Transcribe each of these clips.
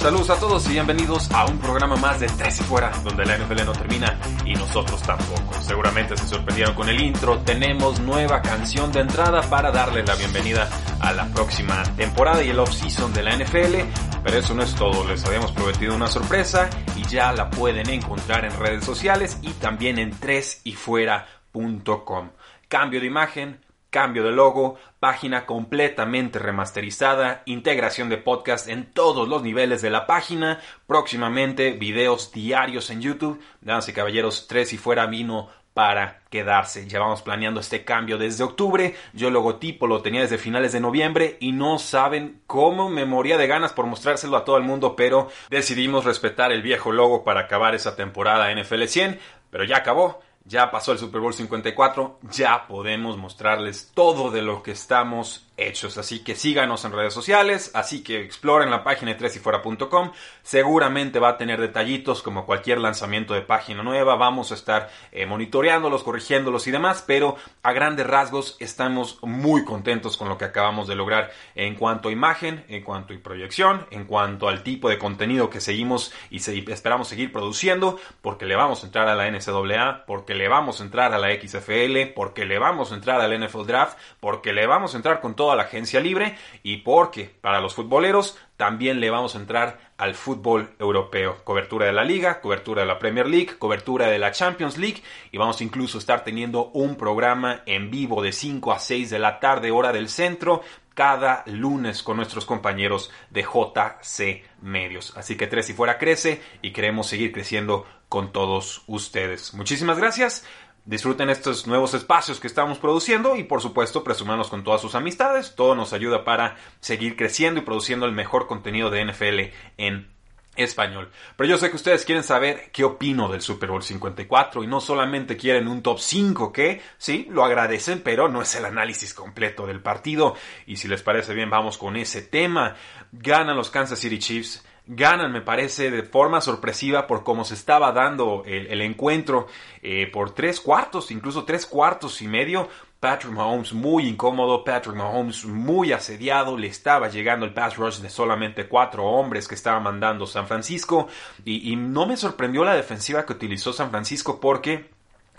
Saludos a todos y bienvenidos a un programa más de Tres y Fuera, donde la NFL no termina y nosotros tampoco. Seguramente se sorprendieron con el intro. Tenemos nueva canción de entrada para darle la bienvenida a la próxima temporada y el off-season de la NFL. Pero eso no es todo, les habíamos prometido una sorpresa y ya la pueden encontrar en redes sociales y también en tresyfuera.com. Cambio de imagen, cambio de logo, página completamente remasterizada, integración de podcast en todos los niveles de la página, próximamente videos diarios en YouTube. Damas y caballeros, tres y fuera vino para quedarse. Llevamos planeando este cambio desde octubre. Yo el logotipo lo tenía desde finales de noviembre y no saben cómo me moría de ganas por mostrárselo a todo el mundo, pero decidimos respetar el viejo logo para acabar esa temporada NFL 100, pero ya acabó ya pasó el Super Bowl 54, ya podemos mostrarles todo de lo que estamos hechos. Así que síganos en redes sociales, así que exploren la página de tresyfuera.com. Seguramente va a tener detallitos como cualquier lanzamiento de página nueva. Vamos a estar eh, monitoreándolos, corrigiéndolos y demás, pero a grandes rasgos estamos muy contentos con lo que acabamos de lograr en cuanto a imagen, en cuanto a proyección, en cuanto al tipo de contenido que seguimos y esperamos seguir produciendo, porque le vamos a entrar a la NCAA, porque le vamos a entrar a la XFL, porque le vamos a entrar al NFL Draft, porque le vamos a entrar con todo a la agencia libre y porque para los futboleros también le vamos a entrar al fútbol europeo. Cobertura de la liga, cobertura de la Premier League, cobertura de la Champions League y vamos incluso a estar teniendo un programa en vivo de 5 a 6 de la tarde hora del centro cada lunes con nuestros compañeros de JC Medios. Así que Tres y Fuera crece y queremos seguir creciendo con todos ustedes. Muchísimas gracias. Disfruten estos nuevos espacios que estamos produciendo y por supuesto presumanos con todas sus amistades. Todo nos ayuda para seguir creciendo y produciendo el mejor contenido de NFL en español. Pero yo sé que ustedes quieren saber qué opino del Super Bowl 54 y no solamente quieren un top 5 que sí, lo agradecen, pero no es el análisis completo del partido. Y si les parece bien, vamos con ese tema. Ganan los Kansas City Chiefs ganan, me parece, de forma sorpresiva por cómo se estaba dando el, encuentro eh, por tres cuartos, incluso tres cuartos y medio. Patrick Mahomes muy incómodo, Patrick Mahomes muy asediado, le estaba llegando el pass rush de solamente cuatro hombres que estaba mandando San Francisco y, y no me sorprendió la defensiva que utilizó San Francisco porque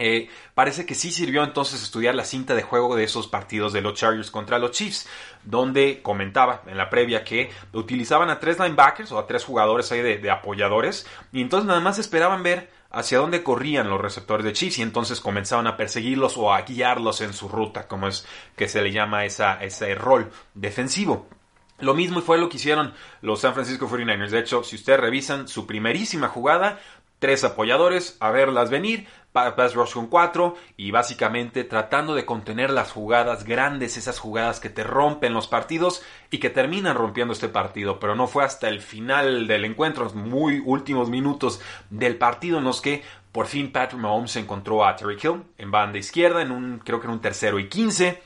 eh, parece que sí sirvió entonces estudiar la cinta de juego de esos partidos de los Chargers contra los Chiefs, donde comentaba en la previa que utilizaban a tres linebackers o a tres jugadores ahí de, apoyadores, y entonces nada más esperaban ver hacia dónde corrían los receptores de Chiefs y entonces comenzaban a perseguirlos o a guiarlos en su ruta, como es que se le llama esa, ese rol defensivo. Lo mismo fue lo que hicieron los San Francisco 49ers. De hecho, si ustedes revisan su primerísima jugada, tres apoyadores a verlas venir, pass rush con 4 y básicamente tratando de contener las jugadas grandes, esas jugadas que te rompen los partidos y que terminan rompiendo este partido, pero no fue hasta el final del encuentro, los muy últimos minutos del partido en los que por fin Patrick Mahomes encontró a Terry Hill en banda izquierda, en un creo que en un tercero y 15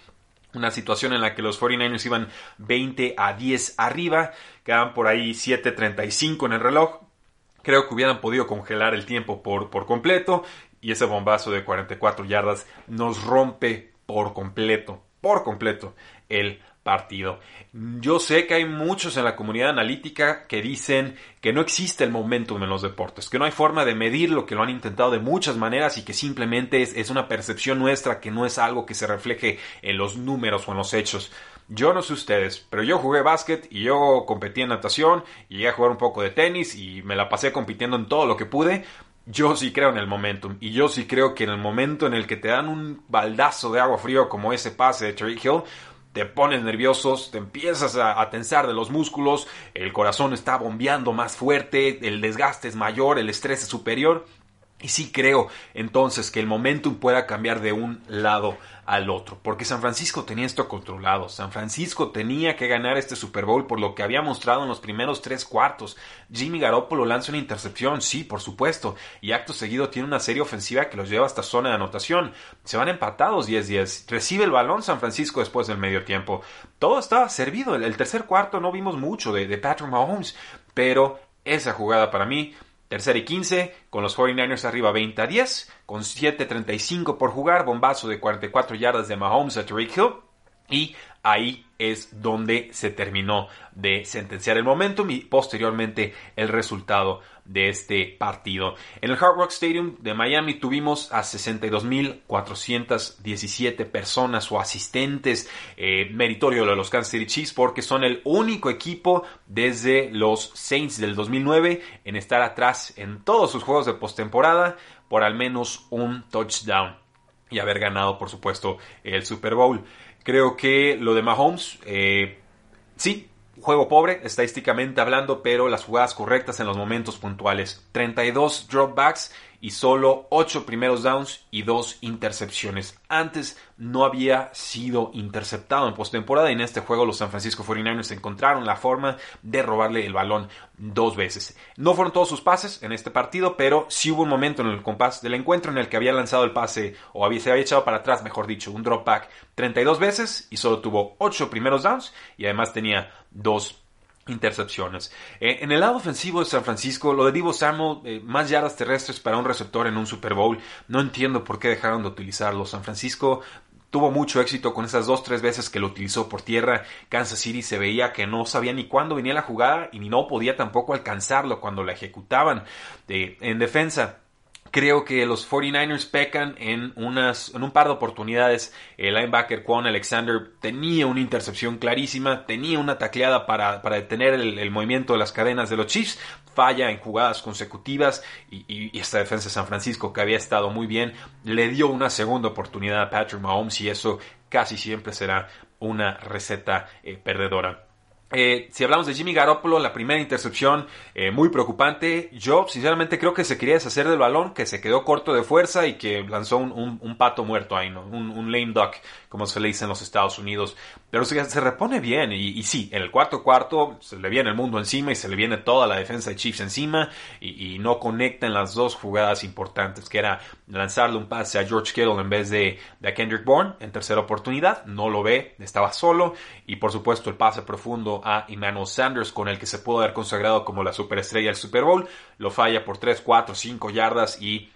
una situación en la que los 49ers iban 20 a 10 arriba, quedaban por ahí 7.35 en el reloj, creo que hubieran podido congelar el tiempo por, por completo y ese bombazo de 44 yardas nos rompe por completo, por completo el partido. Yo sé que hay muchos en la comunidad analítica que dicen que no existe el momentum en los deportes, que no hay forma de medirlo, que lo han intentado de muchas maneras y que simplemente es, es una percepción nuestra, que no es algo que se refleje en los números o en los hechos. Yo no sé ustedes, pero yo jugué básquet y yo competí en natación y llegué a jugar un poco de tenis y me la pasé compitiendo en todo lo que pude yo sí creo en el momentum y yo sí creo que en el momento en el que te dan un baldazo de agua frío como ese pase de Terry Hill, te pones nerviosos, te empiezas a, tensar de los músculos, el corazón está bombeando más fuerte, el desgaste es mayor, el estrés es superior. Y sí creo entonces que el momentum pueda cambiar de un lado al otro, porque San Francisco tenía esto controlado, San Francisco tenía que ganar este Super Bowl por lo que había mostrado en los primeros tres cuartos. Jimmy Garoppolo lanza una intercepción, sí, por supuesto, y acto seguido tiene una serie ofensiva que los lleva hasta zona de anotación. Se van empatados 10-10, recibe el balón San Francisco después del medio tiempo. Todo estaba servido, el, tercer cuarto no vimos mucho de, de Patrick Mahomes, pero esa jugada para mí Tercera y 15, con los 49ers arriba 20 a 10, con 7.35 por jugar, bombazo de 44 yardas de Mahomes a Tariq Hill. Y ahí es donde se terminó de sentenciar el momentum y posteriormente el resultado de este partido. En el Hard Rock Stadium de Miami tuvimos a 62.417 personas o asistentes, eh, meritorio de los Kansas City Chiefs porque son el único equipo desde los Saints del 2009 en estar atrás en todos sus juegos de postemporada por al menos un touchdown y haber ganado por supuesto el Super Bowl. Creo que lo de Mahomes, eh, sí, juego pobre, estadísticamente hablando, pero las jugadas correctas en los momentos puntuales. 32 dropbacks y solo 8 primeros downs y 2 intercepciones. Antes no había sido interceptado en postemporada y en este juego los San Francisco 49ers encontraron la forma de robarle el balón dos veces. No fueron todos sus pases en este partido, pero sí hubo un momento en el compás del encuentro en el que había lanzado el pase o había, se había echado para atrás, mejor dicho, un drop back 32 veces y solo tuvo 8 primeros downs y además tenía 2 intercepciones. Eh, en el lado ofensivo de San Francisco, lo de Divo Samuel, eh, más yardas terrestres para un receptor en un Super Bowl, no entiendo por qué dejaron de utilizarlo. San Francisco tuvo mucho éxito con esas dos tres veces que lo utilizó por tierra. Kansas City se veía que no sabía ni cuándo venía la jugada y ni no podía tampoco alcanzarlo cuando la ejecutaban. Eh, en defensa, Creo que los 49ers pecan en, unas, en un par de oportunidades. El linebacker Quan Alexander tenía una intercepción clarísima, tenía una tacleada para, detener el, movimiento de las cadenas de los Chiefs, falla en jugadas consecutivas y, esta defensa de San Francisco que había estado muy bien le dio una segunda oportunidad a Patrick Mahomes y eso casi siempre será una receta eh, perdedora. Eh, si hablamos de Jimmy Garoppolo, la primera intercepción eh, muy preocupante. Yo sinceramente creo que se quería deshacer del balón, que se quedó corto de fuerza y que lanzó un, pato muerto ahí, ¿no? Un, un, lame duck, como se le dice en los Estados Unidos. Pero se, se repone bien y, sí, en el cuarto cuarto se le viene el mundo encima y se le viene toda la defensa de Chiefs encima y, no conecta en las dos jugadas importantes, que era lanzarle un pase a George Kittle en vez de, de a Kendrick Bourne en tercera oportunidad. No lo ve, estaba solo y por supuesto el pase profundo a Emmanuel Sanders, con el que se pudo haber consagrado como la superestrella del Super Bowl. Lo falla por 3, 4, 5 yardas y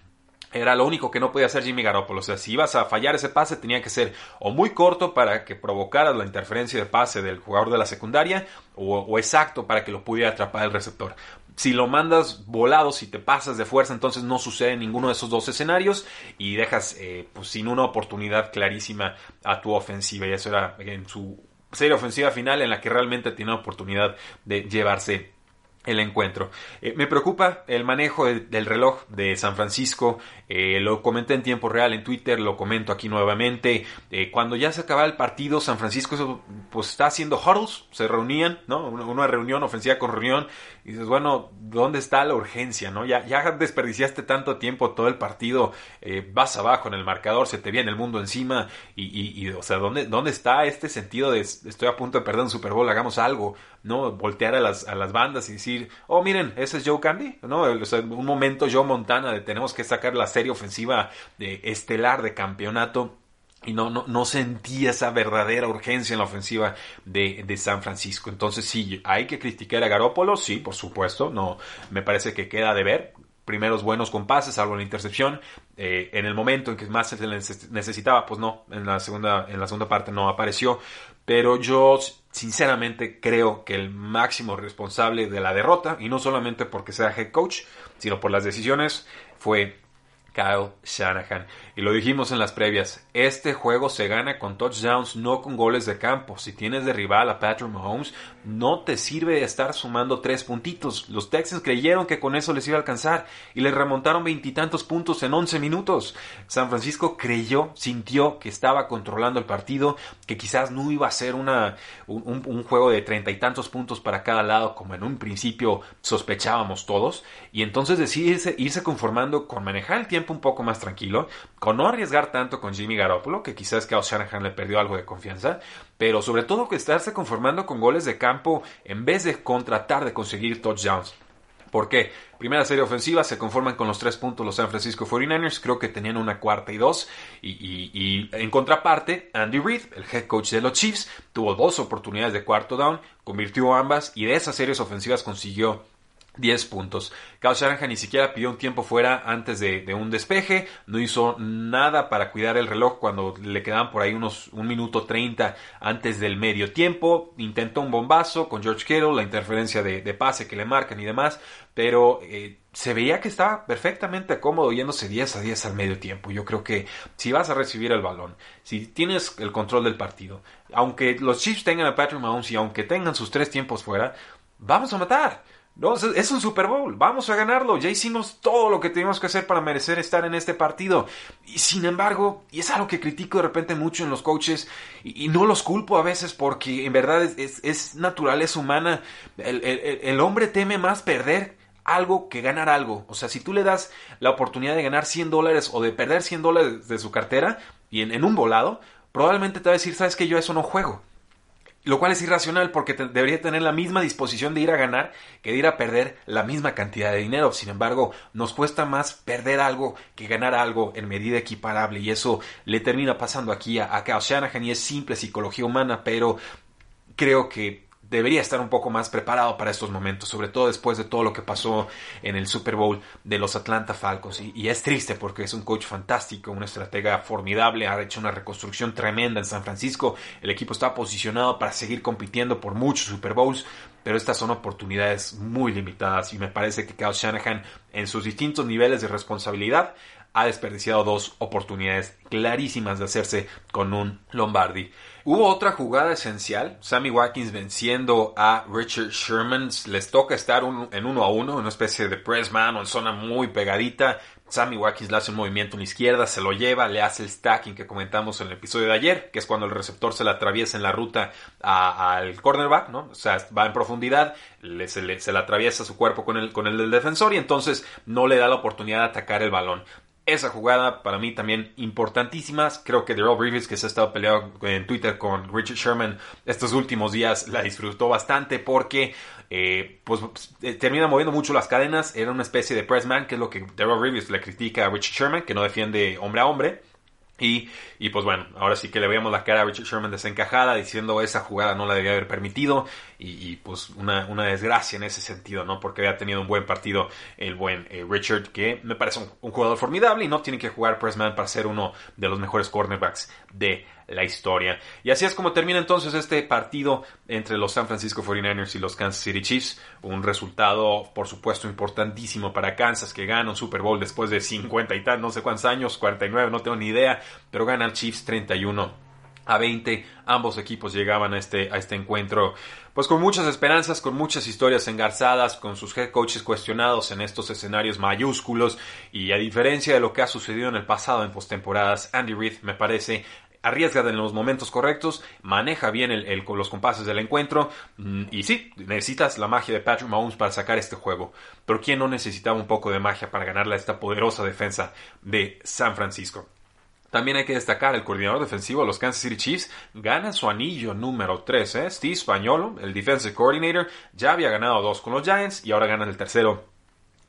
era lo único que no podía hacer Jimmy Garoppolo. O sea, si ibas a fallar ese pase, tenía que ser o muy corto para que provocara la interferencia de pase del jugador de la secundaria, o, exacto para que lo pudiera atrapar el receptor. Si lo mandas volado, si te pasas de fuerza, entonces no sucede ninguno de esos dos escenarios y dejas eh, pues, sin una oportunidad clarísima a tu ofensiva. Y eso era en su serie ofensiva final en la que realmente tiene oportunidad de llevarse el encuentro. Eh, me preocupa el manejo del reloj de San Francisco. Eh, lo comenté en tiempo real en Twitter, lo comento aquí nuevamente. Eh, cuando ya se acaba el partido, San Francisco pues está haciendo huddles, se reunían, ¿no? Una reunión ofensiva con reunión. Y dices, bueno, ¿dónde está la urgencia, no? Ya, ya desperdiciaste tanto tiempo todo el partido, vas abajo en el marcador, se te viene el mundo encima. Y, y, o sea, ¿dónde, ¿dónde está este sentido de estoy a punto de perder un Super Bowl, hagamos algo? ¿No? Voltear a las, a las bandas y decir, oh, miren, ese es Joe Candy, ¿no? un momento Joe Montana de tenemos que sacar la serie ofensiva de estelar de campeonato. Y no, no, no sentía esa verdadera urgencia en la ofensiva de, de, San Francisco. Entonces sí, hay que criticar a Garópolo, sí, por supuesto. No, me parece que queda de ver primeros buenos compases, salvo la intercepción. Eh, en el momento en que más se necesitaba, pues no, en la segunda, en la segunda parte no apareció. Pero yo sinceramente creo que el máximo responsable de la derrota, y no solamente porque sea head coach, sino por las decisiones, fue Kyle Shanahan. Y lo dijimos en las previas, este juego se gana con touchdowns, no con goles de campo. Si tienes de rival a Patrick Mahomes, no te sirve estar sumando tres puntitos. Los Texans creyeron que con eso les iba a alcanzar y les remontaron veintitantos puntos en once minutos. San Francisco creyó, sintió que estaba controlando el partido, que quizás no iba a ser una, un, juego de treinta y tantos puntos para cada lado como en un principio sospechábamos todos. Y entonces decide irse conformando con manejar el tiempo un poco más tranquilo, con no arriesgar tanto con Jimmy Garoppolo, que quizás Kyle Shanahan le perdió algo de confianza, pero sobre todo que estarse conformando con goles de campo en vez de contratar de conseguir touchdowns. ¿Por qué? Primera serie ofensiva, se conforman con los tres puntos los San Francisco 49ers, creo que tenían una cuarta y dos. Y, y, en contraparte, Andy Reid, el head coach de los Chiefs, tuvo dos oportunidades de cuarto down, convirtió ambas y de esas series ofensivas consiguió 10 puntos. Kyle Shanahan ni siquiera pidió un tiempo fuera antes de, un despeje, no hizo nada para cuidar el reloj cuando le quedaban por ahí unos un minuto 30 antes del medio tiempo, intentó un bombazo con George Kittle, la interferencia de, pase que le marcan y demás, pero eh, se veía que estaba perfectamente cómodo yéndose 10 a 10 al medio tiempo. Yo creo que si vas a recibir el balón, si tienes el control del partido, aunque los Chiefs tengan a Patrick Mahomes y aunque tengan sus tres tiempos fuera, vamos a matar. No, es un Super Bowl, vamos a ganarlo, ya hicimos todo lo que teníamos que hacer para merecer estar en este partido. Y sin embargo, y es algo que critico de repente mucho en los coaches, y, no los culpo a veces porque en verdad es, es, naturaleza humana, el, el, hombre teme más perder algo que ganar algo. O sea, si tú le das la oportunidad de ganar 100 dólares o de perder 100 dólares de su cartera y en, en un volado, probablemente te va a decir, sabes que yo eso no juego. Lo cual es irracional porque debería tener la misma disposición de ir a ganar que de ir a perder la misma cantidad de dinero. Sin embargo, nos cuesta más perder algo que ganar algo en medida equiparable y eso le termina pasando aquí a, a Shanahan y es simple psicología humana, pero creo que debería estar un poco más preparado para estos momentos, sobre todo después de todo lo que pasó en el Super Bowl de los Atlanta Falcons. Y, es triste porque es un coach fantástico, una estratega formidable, ha hecho una reconstrucción tremenda en San Francisco. El equipo está posicionado para seguir compitiendo por muchos Super Bowls, pero estas son oportunidades muy limitadas y me parece que Kyle Shanahan en sus distintos niveles de responsabilidad ha desperdiciado dos oportunidades clarísimas de hacerse con un Lombardi. Hubo otra jugada esencial, Sammy Watkins venciendo a Richard Sherman, les toca estar en uno a uno, una especie de pressman o en zona muy pegadita, Sammy Watkins le hace un movimiento en la izquierda, se lo lleva, le hace el stacking que comentamos en el episodio de ayer, que es cuando el receptor se le atraviesa en la ruta al cornerback, ¿no? O sea, va en profundidad, se, le, se le atraviesa su cuerpo con el, con el del defensor y entonces no le da la oportunidad de atacar el balón. Esa jugada para mí también importantísima. Creo que Darrell Reeves, que se ha estado peleando en Twitter con Richard Sherman estos últimos días, la disfrutó bastante porque eh, pues eh, termina moviendo mucho las cadenas. Era una especie de pressman, que es lo que Darrell Reeves le critica a Richard Sherman, que no defiende hombre a hombre. Y, y, pues bueno, ahora sí que le veíamos la cara a Richard Sherman desencajada, diciendo esa jugada no la debía haber permitido. Y, pues una, una, desgracia en ese sentido, ¿no? Porque había tenido un buen partido el buen eh, Richard, que me parece un, jugador formidable y no tiene que jugar Pressman para ser uno de los mejores cornerbacks de la historia. Y así es como termina entonces este partido entre los San Francisco 49ers y los Kansas City Chiefs. Un resultado, por supuesto, importantísimo para Kansas, que gana un Super Bowl después de 50 y tal, no sé cuántos años, 49, no tengo ni idea, pero gana el Chiefs 31 a 20. Ambos equipos llegaban a este, a este encuentro pues con muchas esperanzas, con muchas historias engarzadas, con sus head coaches cuestionados en estos escenarios mayúsculos y a diferencia de lo que ha sucedido en el pasado en postemporadas, Andy Reid me parece arriesga en los momentos correctos, maneja bien los compases del encuentro mm, y sí, necesitas la magia de Patrick Mahomes para sacar este juego. Pero ¿quién no necesitaba un poco de magia para ganarle a esta poderosa defensa de San Francisco? También hay que destacar el coordinador defensivo de los Kansas City Chiefs gana su anillo número 3. ¿eh? Steve Spagnolo, el defensive coordinator, ya había ganado dos con los Giants y ahora gana el tercero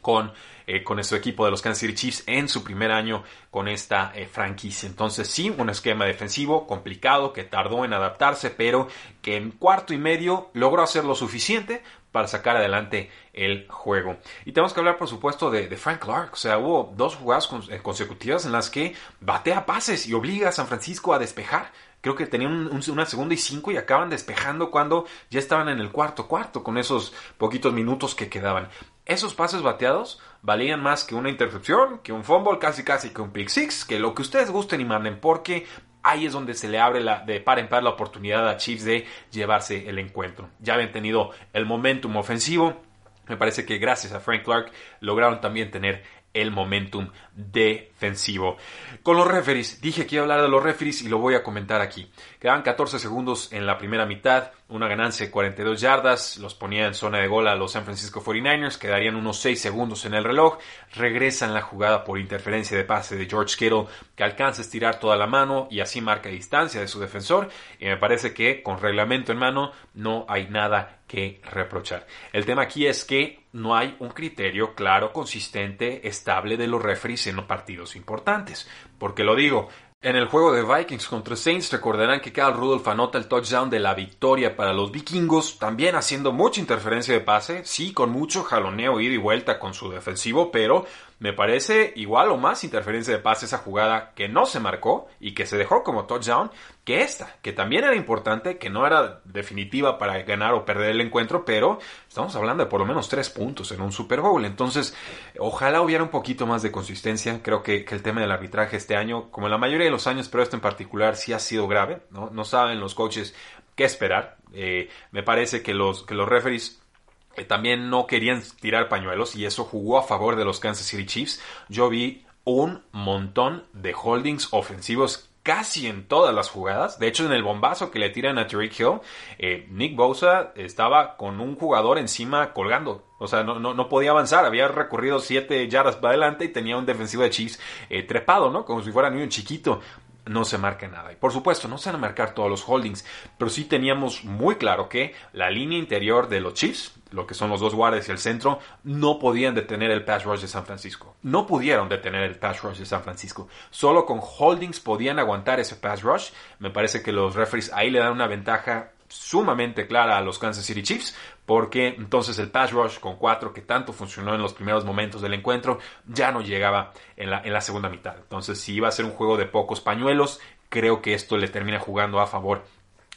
con, eh, con su equipo de los Kansas City Chiefs en su primer año con esta eh, franquicia. Entonces sí, un esquema defensivo complicado que tardó en adaptarse, pero que en cuarto y medio logró hacer lo suficiente para sacar adelante el juego. Y tenemos que hablar, por supuesto, de, Frank Clark. O sea, hubo dos jugadas eh, consecutivas en las que batea pases y obliga a San Francisco a despejar. Creo que tenían una segunda y cinco y acaban despejando cuando ya estaban en el cuarto cuarto con esos poquitos minutos que quedaban. Esos pases bateados valían más que una intercepción, que un fumble, casi casi que un pick six, que lo que ustedes gusten y manden, porque ahí es donde se le abre la, de par en par la oportunidad a Chiefs de llevarse el encuentro. Ya habían tenido el momentum ofensivo. Me parece que gracias a Frank Clark lograron también tener el momentum defensivo. Con los referees, dije que iba a hablar de los referees y lo voy a comentar aquí. Quedaban 14 segundos en la primera mitad, una ganancia de 42 yardas, los ponía en zona de gol a los San Francisco 49ers, quedarían unos 6 segundos en el reloj, regresan la jugada por interferencia de pase de George Kittle, que alcanza a estirar toda la mano y así marca distancia de su defensor, y me parece que con reglamento en mano no hay nada que reprochar. El tema aquí es que no hay un criterio claro, consistente, estable de los referees en los partidos importantes. Porque lo digo, en el juego de Vikings contra Saints recordarán que Carl Rudolph anota el touchdown de la victoria para los vikingos, también haciendo mucha interferencia de pase, sí, con mucho jaloneo ida y vuelta con su defensivo, pero me parece igual o más interferencia de pase esa jugada que no se marcó y que se dejó como touchdown que esta, que también era importante, que no era definitiva para ganar o perder el encuentro, pero estamos hablando de por lo menos tres puntos en un Super Bowl. Entonces, ojalá hubiera un poquito más de consistencia. Creo que, el tema del arbitraje este año, como en la mayoría de los años, pero este en particular sí ha sido grave. No, no saben los coaches qué esperar. Eh, me parece que los, que los referees también no querían tirar pañuelos y eso jugó a favor de los Kansas City Chiefs. Yo vi un montón de holdings ofensivos casi en todas las jugadas. De hecho, en el bombazo que le tiran a Tariq Hill, eh, Nick Bosa estaba con un jugador encima colgando. O sea, no, no, podía avanzar. Había recorrido siete yardas para adelante y tenía un defensivo de Chiefs eh, trepado, ¿no? Como si fuera un chiquito no se marca nada. Y por supuesto, no se van a marcar todos los holdings, pero sí teníamos muy claro que la línea interior de los Chiefs, lo que son los dos guardias y el centro, no podían detener el pass rush de San Francisco. No pudieron detener el pass rush de San Francisco. Solo con holdings podían aguantar ese pass rush. Me parece que los referees ahí le dan una ventaja sumamente clara a los Kansas City Chiefs, porque entonces el pass rush con cuatro que tanto funcionó en los primeros momentos del encuentro ya no llegaba en la, en la segunda mitad. Entonces si iba a ser un juego de pocos pañuelos, creo que esto le termina jugando a favor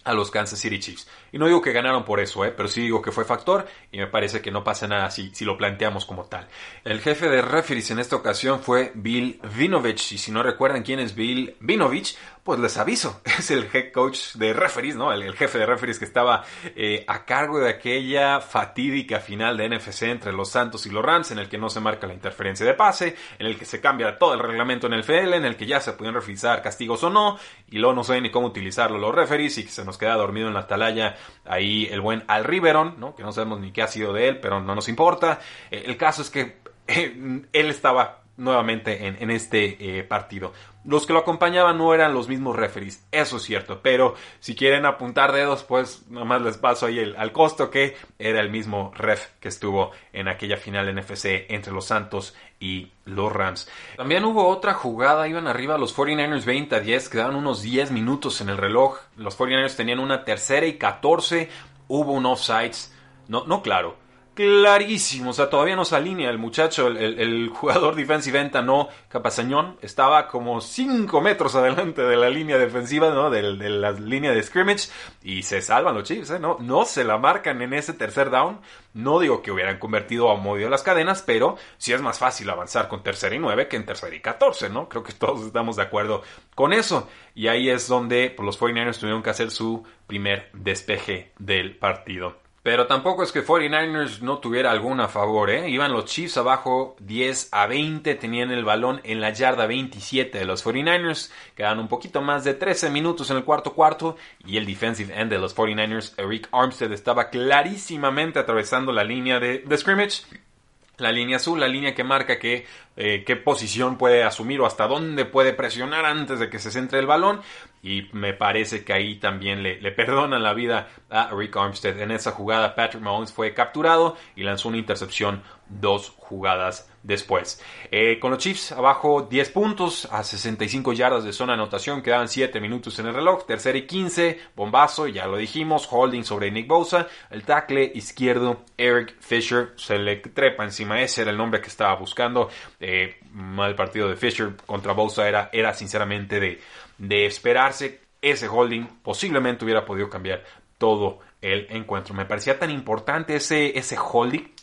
a los Kansas City Chiefs. Y no digo que ganaron por eso, ¿eh? pero sí digo que fue factor y me parece que no pasa nada si, si lo planteamos como tal. El jefe de referees en esta ocasión fue Bill Vinovich y si no recuerdan quién es Bill Vinovich, pues les aviso, es el head coach de referees, ¿no? El, jefe de referees que estaba eh, a cargo de aquella fatídica final de NFC entre los Santos y los Rams, en el que no se marca la interferencia de pase, en el que se cambia todo el reglamento en el FL, en el que ya se pueden revisar castigos o no, y luego no saben ni cómo utilizarlo los referees y que se nos queda dormido en la atalaya ahí el buen Al Riveron, ¿no? Que no sabemos ni qué ha sido de él, pero no nos importa. Eh, el caso es que eh, él estaba nuevamente en, este partido. Los que lo acompañaban no eran los mismos referees, eso es cierto, pero si quieren apuntar dedos, pues nomás les paso ahí el, al costo que era el mismo ref que estuvo en aquella final NFC entre los Santos y los Rams. También hubo otra jugada, iban arriba los 49ers 20 a 10, quedaban unos 10 minutos en el reloj, los 49ers tenían una tercera y 14, hubo un offsides, no, no claro, clarísimo. O sea, todavía no se alinea el muchacho, el, jugador defensive end, no Capazañón. Estaba como 5 metros adelante de la línea defensiva, ¿no? De, la línea de scrimmage. Y se salvan los Chiefs, ¿eh? No, no se la marcan en ese tercer down. No digo que hubieran convertido a modo las cadenas, pero sí es más fácil avanzar con tercera y 9 que en tercera y 14, ¿no? Creo que todos estamos de acuerdo con eso. Y ahí es donde pues, los 49ers tuvieron que hacer su primer despeje del partido. Pero tampoco es que 49ers no tuviera alguna favor, ¿eh? Iban los Chiefs abajo 10 a 20, tenían el balón en la yarda 27 de los 49ers, quedan un poquito más de 13 minutos en el cuarto cuarto y el defensive end de los 49ers, Eric Armstead, estaba clarísimamente atravesando la línea de, scrimmage la línea azul, la línea que marca eh, qué posición puede asumir o hasta dónde puede presionar antes de que se centre el balón. Y me parece que ahí también le, le perdonan la vida a Rick Armstead. En esa jugada Patrick Mahomes fue capturado y lanzó una intercepción dos jugadas después. Eh, con los Chiefs abajo 10 puntos a 65 yardas de zona anotación, quedaban 7 minutos en el reloj, tercera y 15, bombazo, ya lo dijimos, holding sobre Nick Bosa, el tackle izquierdo Eric Fisher se le trepa encima, ese era el nombre que estaba buscando, eh, mal partido de Fisher contra Bosa. Era, era sinceramente de, de esperarse, ese holding posiblemente hubiera podido cambiar todo el encuentro. Me parecía tan importante ese, ese holding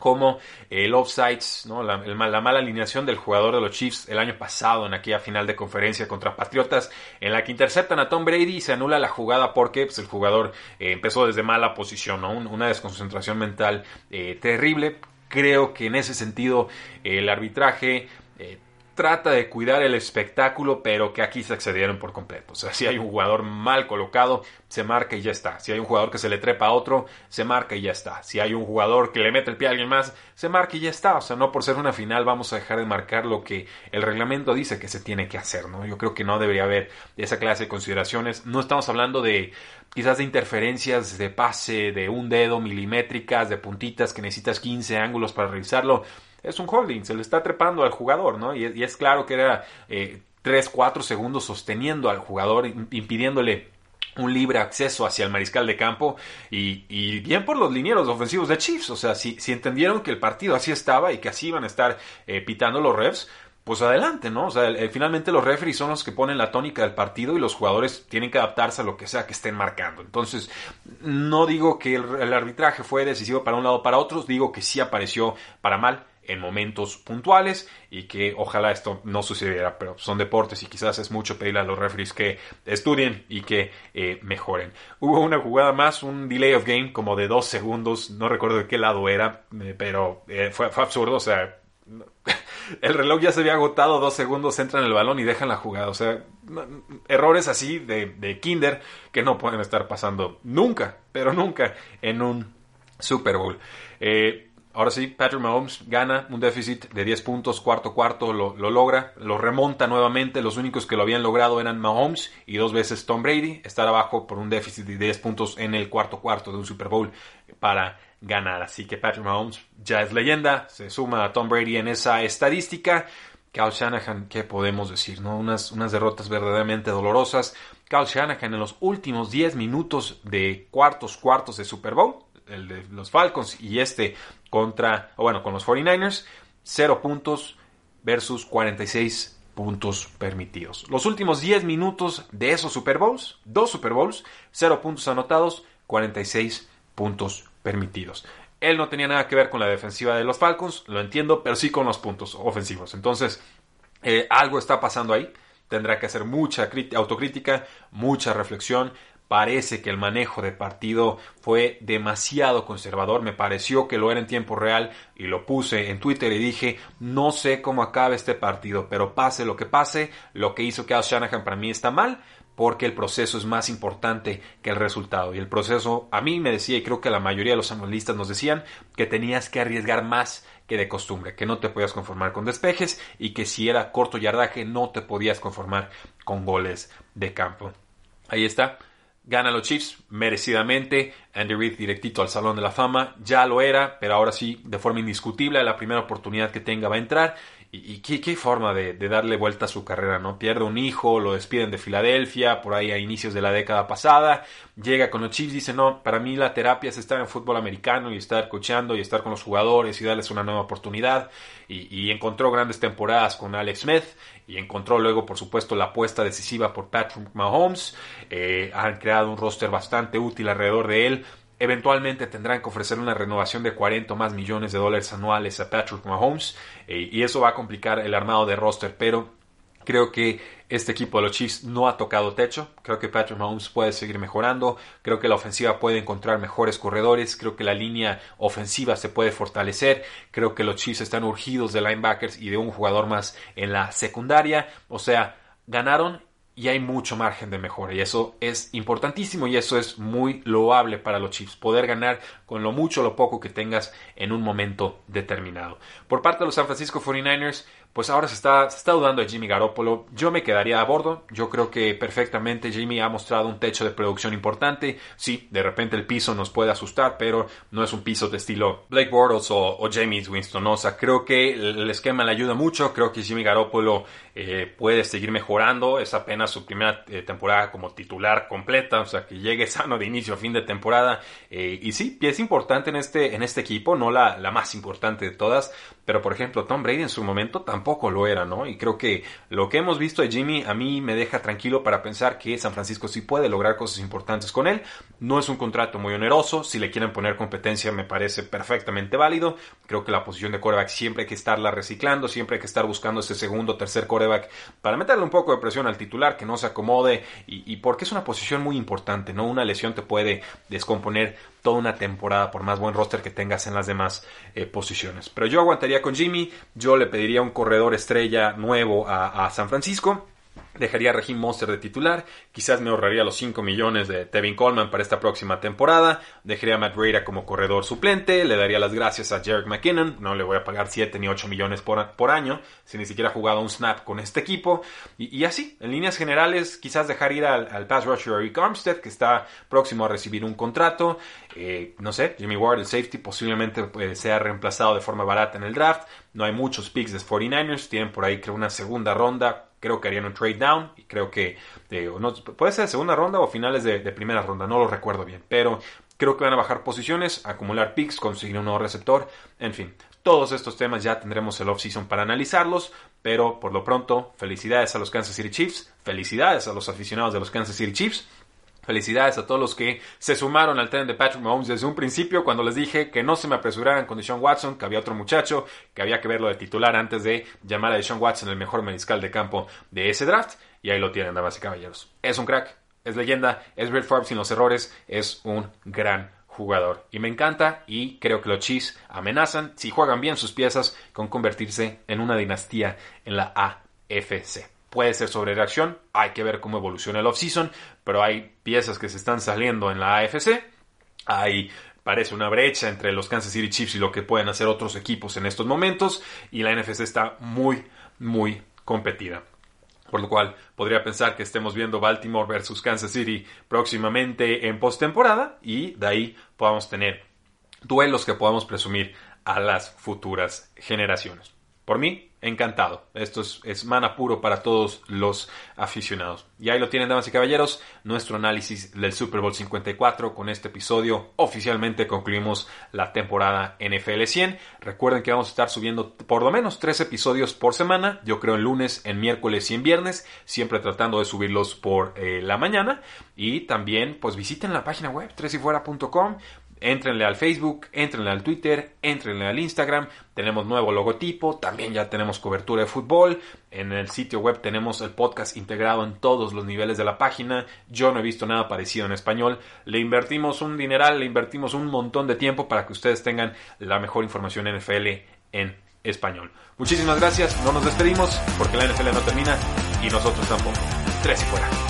como el offsides, ¿no? la, mala alineación del jugador de los Chiefs el año pasado en aquella final de conferencia contra Patriotas, en la que interceptan a Tom Brady y se anula la jugada porque pues, el jugador eh, empezó desde mala posición, ¿no? una desconcentración mental eh, terrible. Creo que en ese sentido el arbitraje eh, trata de cuidar el espectáculo, pero que aquí se excedieron por completo. O sea, si hay un jugador mal colocado, se marca y ya está. Si hay un jugador que se le trepa a otro, se marca y ya está. Si hay un jugador que le mete el pie a alguien más, se marca y ya está. O sea, no por ser una final vamos a dejar de marcar lo que el reglamento dice que se tiene que hacer, ¿no? Yo creo que no debería haber esa clase de consideraciones. No estamos hablando de quizás de interferencias de pase de un dedo milimétricas, de puntitas que necesitas 15 ángulos para revisarlo es un holding, se le está trepando al jugador, ¿no? Y, es claro que era eh, 3, 4 segundos sosteniendo al jugador, impidiéndole un libre acceso hacia el mariscal de campo y, bien por los linieros ofensivos de Chiefs. O sea, si, si, entendieron que el partido así estaba y que así iban a estar eh, pitando los refs, pues adelante, ¿no? O sea, finalmente los referees son los que ponen la tónica del partido y los jugadores tienen que adaptarse a lo que sea que estén marcando. Entonces, no digo que el, el arbitraje fue decisivo para un lado o para otro, digo que sí apareció para mal en momentos puntuales y que ojalá esto no sucediera, pero son deportes y quizás es mucho pedirle a los referees que estudien y que eh, mejoren. Hubo una jugada más, un delay of game como de dos segundos, no recuerdo de qué lado era, eh, pero eh, fue, absurdo, o sea, el reloj ya se había agotado, dos segundos, entran el balón y dejan la jugada. O sea, errores así de, de, Kinder que no pueden estar pasando nunca, pero nunca en un Super Bowl. Eh, Ahora sí, Patrick Mahomes gana un déficit de 10 puntos, cuarto cuarto lo, logra, lo remonta nuevamente. Los únicos que lo habían logrado eran Mahomes y dos veces Tom Brady. Estar abajo por un déficit de 10 puntos en el cuarto cuarto de un Super Bowl para ganar. Así que Patrick Mahomes ya es leyenda, se suma a Tom Brady en esa estadística. Kyle Shanahan, ¿qué podemos decir? No? Unas, unas derrotas verdaderamente dolorosas. Kyle Shanahan en los últimos 10 minutos de cuartos cuartos de Super Bowl el de los Falcons y este contra, o bueno, con los 49ers, 0 puntos versus 46 puntos permitidos. Los últimos 10 minutos de esos Super Bowls, dos Super Bowls, 0 puntos anotados, 46 puntos permitidos. Él no tenía nada que ver con la defensiva de los Falcons, lo entiendo, pero sí con los puntos ofensivos. Entonces, eh, algo está pasando ahí. Tendrá que hacer mucha autocrítica, mucha reflexión parece que el manejo de partido fue demasiado conservador, me pareció que lo era en tiempo real y lo puse en Twitter y dije, no sé cómo acabe este partido, pero pase lo que pase, lo que hizo Kyle Shanahan para mí está mal, porque el proceso es más importante que el resultado. Y el proceso, a mí me decía, y creo que la mayoría de los analistas nos decían, que tenías que arriesgar más que de costumbre, que no te podías conformar con despejes y que si era corto yardaje no te podías conformar con goles de campo. Ahí está. Gana los Chiefs merecidamente. Andy Reid directito al Salón de la Fama. Ya lo era, pero ahora sí, de forma indiscutible, la primera oportunidad que tenga va a entrar. Y, qué, forma de, darle vuelta a su carrera, ¿no? Pierde un hijo, lo despiden de Filadelfia, por ahí a inicios de la década pasada. Llega con los Chiefs, dice, no, para mí la terapia es estar en fútbol americano y estar coachando y estar con los jugadores y darles una nueva oportunidad. Y, encontró grandes temporadas con Alex Smith y encontró luego, por supuesto, la apuesta decisiva por Patrick Mahomes. Eh, han creado un roster bastante útil alrededor de él. Eventualmente tendrán que ofrecer una renovación de 40 o más millones de dólares anuales a Patrick Mahomes eh, y eso va a complicar el armado de roster, pero creo que este equipo de los Chiefs no ha tocado techo. Creo que Patrick Mahomes puede seguir mejorando. Creo que la ofensiva puede encontrar mejores corredores. Creo que la línea ofensiva se puede fortalecer. Creo que los Chiefs están urgidos de linebackers y de un jugador más en la secundaria. O sea, ganaron y hay mucho margen de mejora y eso es importantísimo y eso es muy loable para los Chiefs, poder ganar con lo mucho o lo poco que tengas en un momento determinado. Por parte de los San Francisco 49ers, pues ahora se está, dudando de Jimmy Garoppolo. Yo me quedaría a bordo. Yo creo que perfectamente Jimmy ha mostrado un techo de producción importante. Sí, de repente el piso nos puede asustar, pero no es un piso de estilo Blake Bortles o, o James Winston. O sea, creo que el esquema le ayuda mucho. Creo que Jimmy Garoppolo eh, puede seguir mejorando. Es apenas su primera eh, temporada como titular completa. O sea, que llegue sano de inicio a fin de temporada. Eh, y sí, es importante en este, en este equipo. No la más importante de todas. Pero, por ejemplo, Tom Brady en su momento tampoco lo era, ¿no? Y creo que lo que hemos visto de Jimmy a mí me deja tranquilo para pensar que San Francisco sí puede lograr cosas importantes con él. No es un contrato muy oneroso, si le quieren poner competencia me parece perfectamente válido. Creo que la posición de coreback siempre hay que estarla reciclando, siempre hay que estar buscando ese segundo, tercer coreback para meterle un poco de presión al titular, que no se acomode y, y porque es una posición muy importante, ¿no? Una lesión te puede descomponer toda una temporada por más buen roster que tengas en las demás eh, posiciones. Pero yo aguantaría con Jimmy, yo le pediría un corredor estrella nuevo a, a San Francisco. Dejaría a Regime Monster de titular. Quizás me ahorraría los 5 millones de Tevin Coleman para esta próxima temporada. Dejaría a Matt Breida como corredor suplente. Le daría las gracias a Jarek McKinnon. No le voy a pagar 7 ni 8 millones por, por año. Si ni siquiera ha jugado un snap con este equipo. Y, así, en líneas generales, quizás dejar ir al, al pass rusher Eric Armstead, que está próximo a recibir un contrato. Eh, no sé, Jimmy Ward, el safety, posiblemente pues, sea reemplazado de forma barata en el draft. No hay muchos picks de 49ers. Tienen por ahí, creo, una segunda ronda creo que harían un trade down y creo que eh, no, puede ser segunda ronda o finales de, de, primera ronda, no lo recuerdo bien, pero creo que van a bajar posiciones, acumular picks, conseguir un nuevo receptor, en fin. Todos estos temas ya tendremos el off-season para analizarlos, pero por lo pronto, felicidades a los Kansas City Chiefs, felicidades a los aficionados de los Kansas City Chiefs, Felicidades a todos los que se sumaron al tren de Patrick Mahomes desde un principio cuando les dije que no se me apresuraran con Deshaun Watson, que había otro muchacho, que había que verlo de titular antes de llamar a Deshaun Watson el mejor mariscal de campo de ese draft. Y ahí lo tienen, damas y caballeros. Es un crack, es leyenda, es Brett Favre sin los errores, es un gran jugador. Y me encanta y creo que los Chiefs amenazan, si juegan bien sus piezas, con convertirse en una dinastía en la AFC puede ser sobre reacción, hay que ver cómo evoluciona el offseason, pero hay piezas que se están saliendo en la AFC, hay parece una brecha entre los Kansas City Chiefs y lo que pueden hacer otros equipos en estos momentos y la NFC está muy muy competida. Por lo cual podría pensar que estemos viendo Baltimore versus Kansas City próximamente en postemporada y de ahí podamos tener duelos que podamos presumir a las futuras generaciones. Por mí, encantado. Esto es, mana puro para todos los aficionados. Y ahí lo tienen, damas y caballeros, nuestro análisis del Super Bowl 54. Con este episodio oficialmente concluimos la temporada NFL 100. Recuerden que vamos a estar subiendo por lo menos tres episodios por semana. Yo creo en lunes, en miércoles y en viernes. Siempre tratando de subirlos por eh, la mañana. Y también, pues visiten la página web, tresifuera.com. Entrenle al Facebook, entrenle al Twitter, entrenle al Instagram. Tenemos nuevo logotipo, también ya tenemos cobertura de fútbol. En el sitio web tenemos el podcast integrado en todos los niveles de la página. Yo no he visto nada parecido en español. Le invertimos un dineral, le invertimos un montón de tiempo para que ustedes tengan la mejor información NFL en español. Muchísimas gracias, no nos despedimos porque la NFL no termina y nosotros tampoco. Tres y fuera.